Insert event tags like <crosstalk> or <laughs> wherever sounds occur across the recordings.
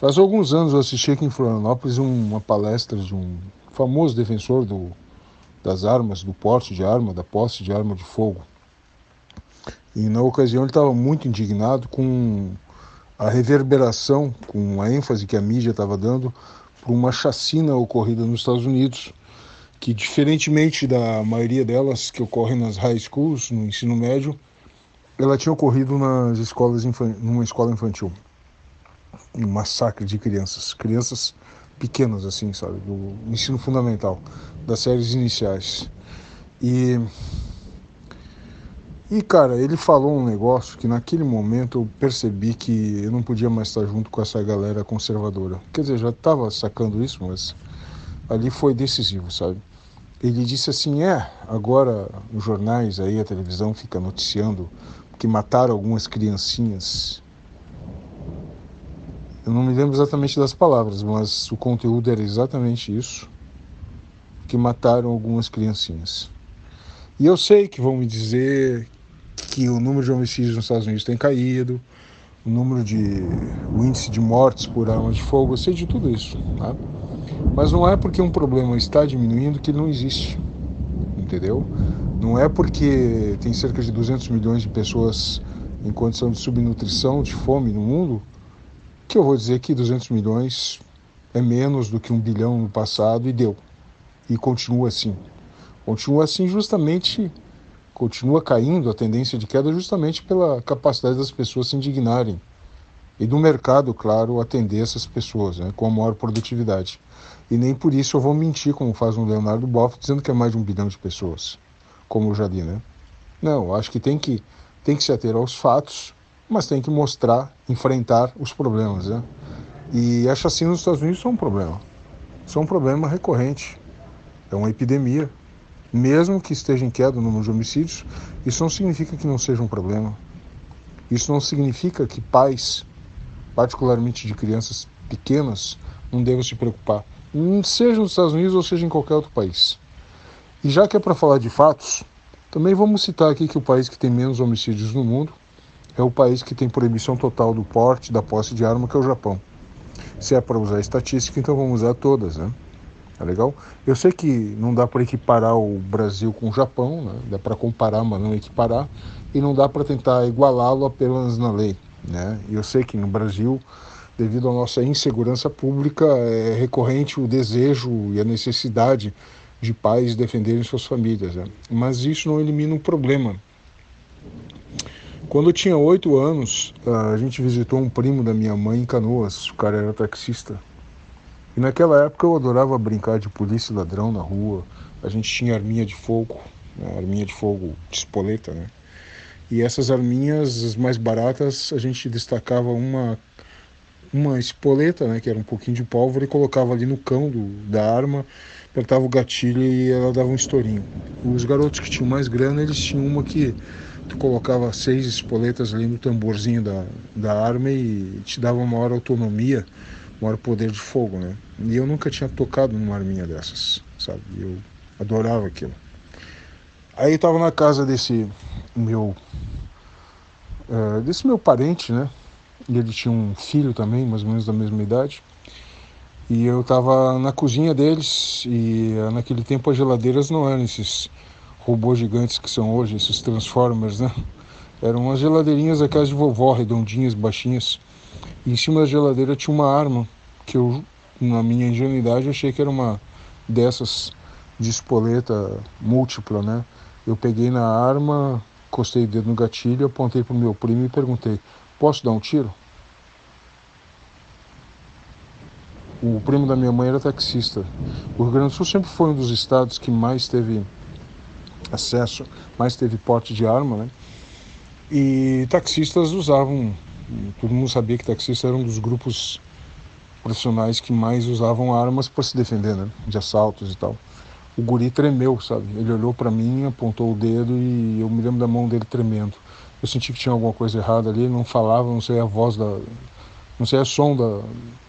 Faz alguns anos eu assisti aqui em Florianópolis uma palestra de um famoso defensor do, das armas, do porte de arma, da posse de arma de fogo. E na ocasião ele estava muito indignado com a reverberação, com a ênfase que a mídia estava dando por uma chacina ocorrida nos Estados Unidos, que diferentemente da maioria delas que ocorrem nas high schools, no ensino médio, ela tinha ocorrido nas escolas numa escola infantil. Um massacre de crianças, crianças pequenas assim, sabe, do ensino fundamental, das séries iniciais. E e cara, ele falou um negócio que naquele momento eu percebi que eu não podia mais estar junto com essa galera conservadora. Quer dizer, já estava sacando isso, mas ali foi decisivo, sabe? Ele disse assim: é, agora os jornais aí, a televisão fica noticiando que mataram algumas criancinhas. Eu não me lembro exatamente das palavras, mas o conteúdo era exatamente isso: que mataram algumas criancinhas. E eu sei que vão me dizer que o número de homicídios nos Estados Unidos tem caído, o número de o índice de mortes por arma de fogo, eu sei de tudo isso, tá? Mas não é porque um problema está diminuindo que ele não existe, entendeu? Não é porque tem cerca de 200 milhões de pessoas em condição de subnutrição, de fome no mundo, que eu vou dizer que 200 milhões é menos do que um bilhão no passado e deu. E continua assim. Continua assim justamente continua caindo a tendência de queda justamente pela capacidade das pessoas se indignarem e do mercado, claro, atender essas pessoas né, com a maior produtividade. E nem por isso eu vou mentir, como faz um Leonardo Boff, dizendo que é mais de um bilhão de pessoas, como eu já li, né? Não, acho que tem que, tem que se ater aos fatos, mas tem que mostrar, enfrentar os problemas, né? E a chacina nos Estados Unidos são um problema. São um problema recorrente. É uma epidemia mesmo que esteja em queda o número de homicídios, isso não significa que não seja um problema. Isso não significa que pais, particularmente de crianças pequenas, não devam se preocupar, seja nos Estados Unidos ou seja em qualquer outro país. E já que é para falar de fatos, também vamos citar aqui que o país que tem menos homicídios no mundo é o país que tem proibição total do porte, da posse de arma, que é o Japão. Se é para usar estatística, então vamos usar todas, né? Tá legal? Eu sei que não dá para equiparar o Brasil com o Japão, né? dá para comparar, mas não equiparar, e não dá para tentar igualá-lo apenas na lei. Né? E eu sei que no Brasil, devido à nossa insegurança pública, é recorrente o desejo e a necessidade de pais defenderem suas famílias. Né? Mas isso não elimina um problema. Quando eu tinha oito anos, a gente visitou um primo da minha mãe em Canoas, o cara era taxista. E naquela época eu adorava brincar de polícia e ladrão na rua. A gente tinha arminha de fogo, né? arminha de fogo de espoleta, né? E essas arminhas, as mais baratas, a gente destacava uma uma espoleta, né, que era um pouquinho de pólvora, e colocava ali no cão do, da arma, apertava o gatilho e ela dava um estourinho. Os garotos que tinham mais grana, eles tinham uma que tu colocava seis espoletas ali no tamborzinho da, da arma e te dava uma maior autonomia maior poder de fogo, né? E eu nunca tinha tocado numa arminha dessas, sabe? Eu adorava aquilo. Aí eu tava na casa desse meu uh, desse meu parente, né? E ele tinha um filho também, mais ou menos da mesma idade. E eu tava na cozinha deles e uh, naquele tempo as geladeiras não eram esses robôs gigantes que são hoje, esses Transformers, né? Eram umas geladeirinhas aquelas de vovó, redondinhas, baixinhas e em cima da geladeira tinha uma arma que eu, na minha ingenuidade, achei que era uma dessas de espoleta múltipla, né? Eu peguei na arma, encostei o dedo no gatilho, apontei para o meu primo e perguntei: Posso dar um tiro? O primo da minha mãe era taxista. O Rio Grande do Sul sempre foi um dos estados que mais teve acesso, mais teve porte de arma, né? E taxistas usavam todo mundo sabia que taxista era um dos grupos profissionais que mais usavam armas para se defender, né? De assaltos e tal. O guri tremeu, sabe? Ele olhou para mim, apontou o dedo e eu me lembro da mão dele tremendo. Eu senti que tinha alguma coisa errada ali, não falava, não sei a voz da. não sei a som da,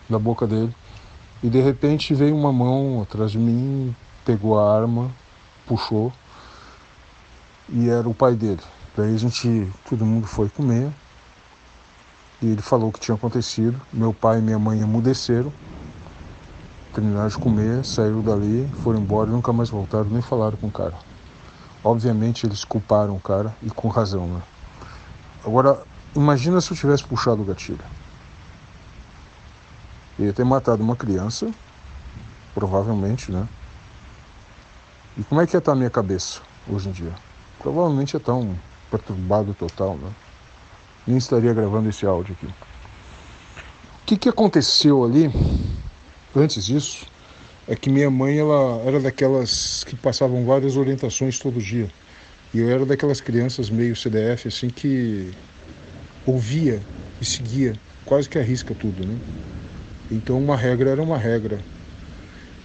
da boca dele. E de repente veio uma mão atrás de mim, pegou a arma, puxou e era o pai dele. Daí a gente, todo mundo foi comer E ele falou o que tinha acontecido. Meu pai e minha mãe emudeceram, terminaram de comer, saíram dali, foram embora e nunca mais voltaram, nem falaram com o cara. Obviamente eles culparam o cara e com razão, né? Agora, imagina se eu tivesse puxado o gatilho. Eu ia ter matado uma criança, provavelmente, né? E como é que ia estar a minha cabeça hoje em dia? Provavelmente ia estar um perturbado total, né? Nem estaria gravando esse áudio aqui. O que, que aconteceu ali, antes disso, é que minha mãe ela era daquelas que passavam várias orientações todo dia. E eu era daquelas crianças meio CDF, assim, que ouvia e seguia quase que arrisca tudo, né? Então uma regra era uma regra.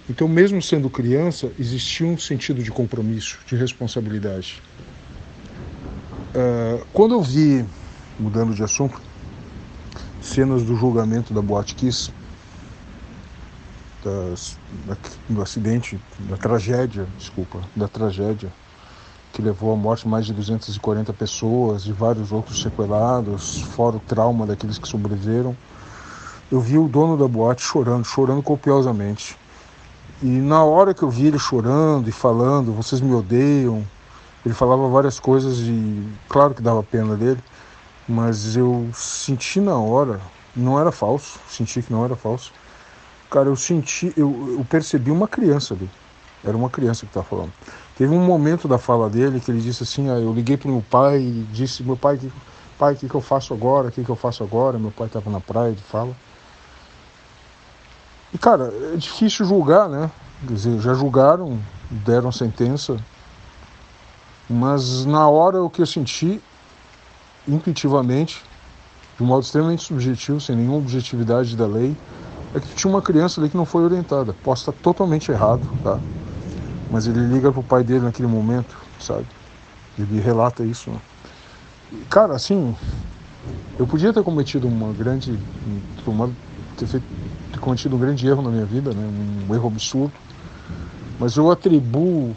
Então mesmo sendo criança, existia um sentido de compromisso, de responsabilidade. Uh, quando eu vi, mudando de assunto, cenas do julgamento da Boate Kiss, das, do acidente, da tragédia, desculpa, da tragédia que levou à morte mais de 240 pessoas e vários outros sequelados, fora o trauma daqueles que sobreviveram. Eu vi o dono da boate chorando, chorando copiosamente. E na hora que eu vi ele chorando e falando, vocês me odeiam, ele falava várias coisas e claro que dava pena dele, mas eu senti na hora, não era falso, senti que não era falso. Cara, eu senti, eu, eu percebi uma criança ali. Era uma criança que estava falando. Teve um momento da fala dele que ele disse assim: ah, eu liguei para o meu pai e disse: meu pai, que, pai, o que, que eu faço agora? O que, que eu faço agora? Meu pai estava na praia de fala. E cara, é difícil julgar, né? Quer dizer, já julgaram, deram sentença, mas na hora o que eu senti, intuitivamente, de um modo extremamente subjetivo, sem nenhuma objetividade da lei, é que tinha uma criança ali que não foi orientada. Posso estar totalmente errado, tá? Mas ele liga pro pai dele naquele momento, sabe? Ele relata isso. Né? cara, assim, eu podia ter cometido uma grande. Uma, ter, feito, cometido um grande erro na minha vida, né? Um erro absurdo. Mas eu atribuo.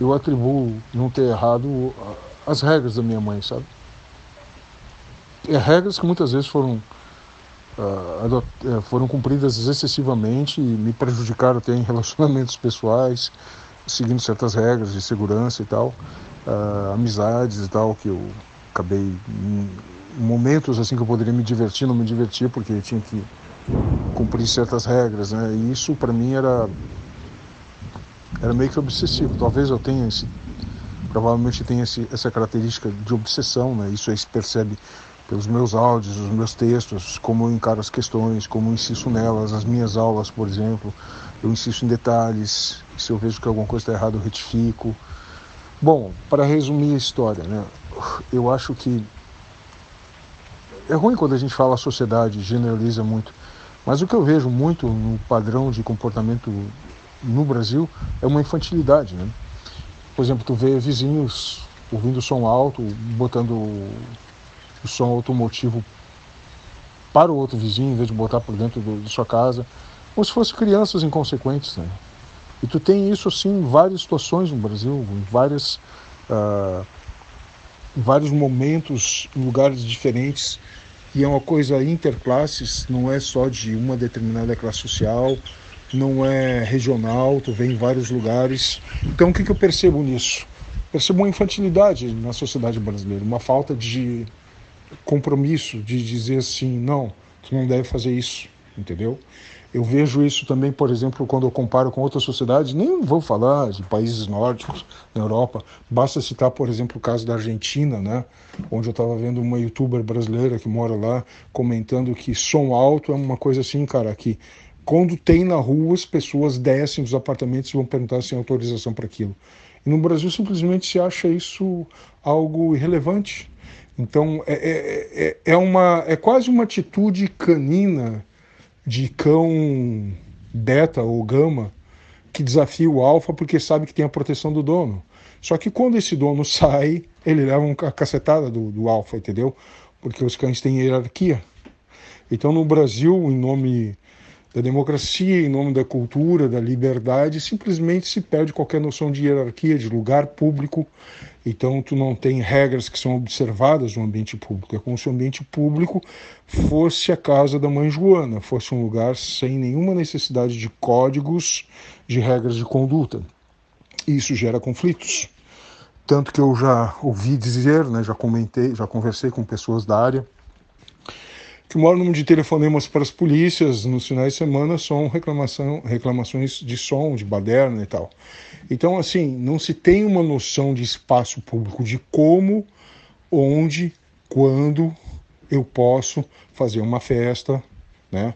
Eu atribuo não ter errado as regras da minha mãe, sabe? É regras que muitas vezes foram uh, foram cumpridas excessivamente e me prejudicaram até em <laughs> relacionamentos pessoais, seguindo certas regras de segurança e tal, uh, amizades e tal, que eu acabei momentos assim que eu poderia me divertir, não me divertir porque tinha que cumprir certas regras, né? E isso para mim era era meio que obsessivo. Talvez eu tenha esse provavelmente tenha esse, essa característica de obsessão, né? Isso aí se percebe pelos meus áudios, os meus textos, como eu encaro as questões, como eu insisto nelas, as minhas aulas, por exemplo, eu insisto em detalhes, se eu vejo que alguma coisa está errada, eu retifico. Bom, para resumir a história, né, eu acho que é ruim quando a gente fala a sociedade, generaliza muito, mas o que eu vejo muito no padrão de comportamento no Brasil é uma infantilidade, né? Por exemplo, tu vê vizinhos ouvindo som alto, botando o som automotivo para o outro vizinho, em vez de botar por dentro de sua casa, como se fossem crianças inconsequentes. Né? E tu tem isso assim em várias situações no Brasil, em várias, uh, em vários momentos, em lugares diferentes. E é uma coisa interclasses, não é só de uma determinada classe social, não é regional, tu vê em vários lugares. Então o que, que eu percebo nisso? Percebo uma infantilidade na sociedade brasileira, uma falta de compromisso de dizer assim, não, tu não deve fazer isso, entendeu? Eu vejo isso também, por exemplo, quando eu comparo com outras sociedades, nem vou falar de países nórdicos, na Europa, basta citar, por exemplo, o caso da Argentina, né? onde eu estava vendo uma youtuber brasileira que mora lá comentando que som alto é uma coisa assim, cara, que quando tem na rua as pessoas descem dos apartamentos e vão perguntar se tem autorização para aquilo. E no Brasil simplesmente se acha isso algo irrelevante, então é, é, é, é, uma, é quase uma atitude canina de cão beta ou gama que desafia o alfa porque sabe que tem a proteção do dono. Só que quando esse dono <laughs> sai, ele leva uma cacetada do, do alfa, entendeu? Porque os cães têm hierarquia. Então no Brasil, em nome da democracia, em nome da cultura, da liberdade, simplesmente se perde qualquer noção de hierarquia, de lugar público. Então, tu não tem regras que são observadas no ambiente público. É como se o ambiente público fosse a casa da mãe Joana, fosse um lugar sem nenhuma necessidade de códigos, de regras de conduta. Isso gera conflitos. Tanto que eu já ouvi dizer, né, já comentei, já conversei com pessoas da área, que o maior número de telefonemas para as polícias nos finais de semana são reclamação, reclamações de som, de baderna e tal. Então, assim, não se tem uma noção de espaço público, de como, onde, quando eu posso fazer uma festa, né?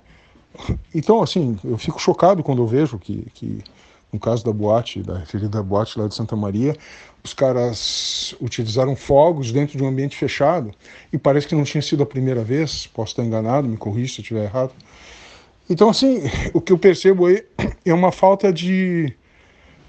Então, assim, eu fico chocado quando eu vejo que, que no caso da boate, da referida boate lá de Santa Maria, os caras utilizaram fogos dentro de um ambiente fechado e parece que não tinha sido a primeira vez, posso estar enganado, me corrija se eu estiver errado. Então, assim, <clears throat> o que eu percebo aí <clears throat> é uma falta de.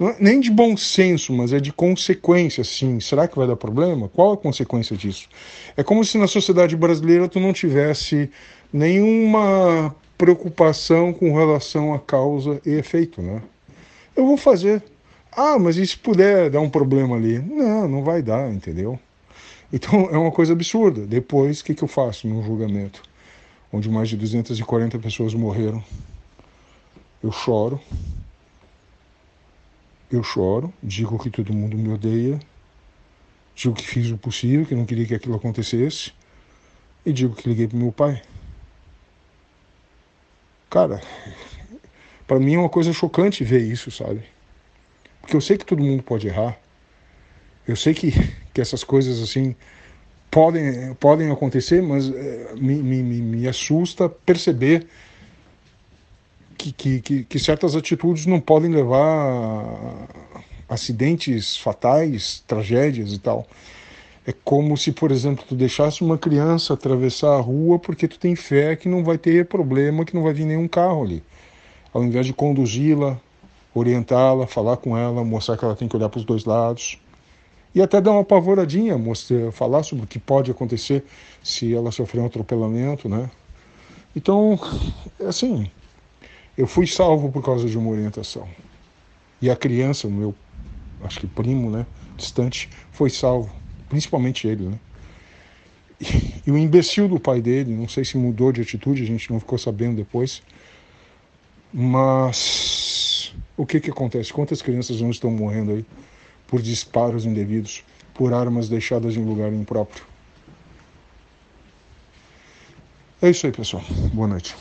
É nem de bom senso, mas é de consequência, assim. Será que vai dar problema? Qual a consequência disso? É como se na sociedade brasileira tu não tivesse nenhuma preocupação com relação a causa e efeito, né? Eu vou fazer, ah, mas e se puder dar um problema ali? Não, não vai dar, entendeu? Então é uma coisa absurda. Depois, o que, que eu faço num julgamento onde mais de 240 pessoas morreram? Eu choro, eu choro, digo que todo mundo me odeia, digo que fiz o possível, que não queria que aquilo acontecesse, e digo que liguei pro meu pai. Cara, para mim é uma coisa chocante ver isso, sabe? Porque eu sei que todo mundo pode errar. Eu sei que, <laughs> que essas coisas assim podem, podem acontecer, mas é, me, me, me assusta perceber que, que, que, que certas atitudes não podem levar a acidentes fatais, tragédias e tal. É como se, por exemplo, tu deixasse uma criança atravessar a rua porque tu tem fé que não vai ter problema, que não vai vir nenhum carro ali. Ao invés de conduzi-la, orientá-la, falar com ela, mostrar que ela tem que olhar para os dois lados. E até dar uma apavoradinha, mostrar, falar sobre o que pode acontecer se ela sofrer um atropelamento, né? Então, é assim, eu fui salvo por causa de uma orientação. E a criança, o meu, acho que primo, né, distante, foi salvo, principalmente ele, né? E, e o imbecil do pai dele, não sei se mudou de atitude, a gente não ficou sabendo depois, mas o que, que acontece? Quantas crianças não estão morrendo aí por disparos indevidos, por armas deixadas em lugar impróprio? É isso aí, pessoal. Boa noite.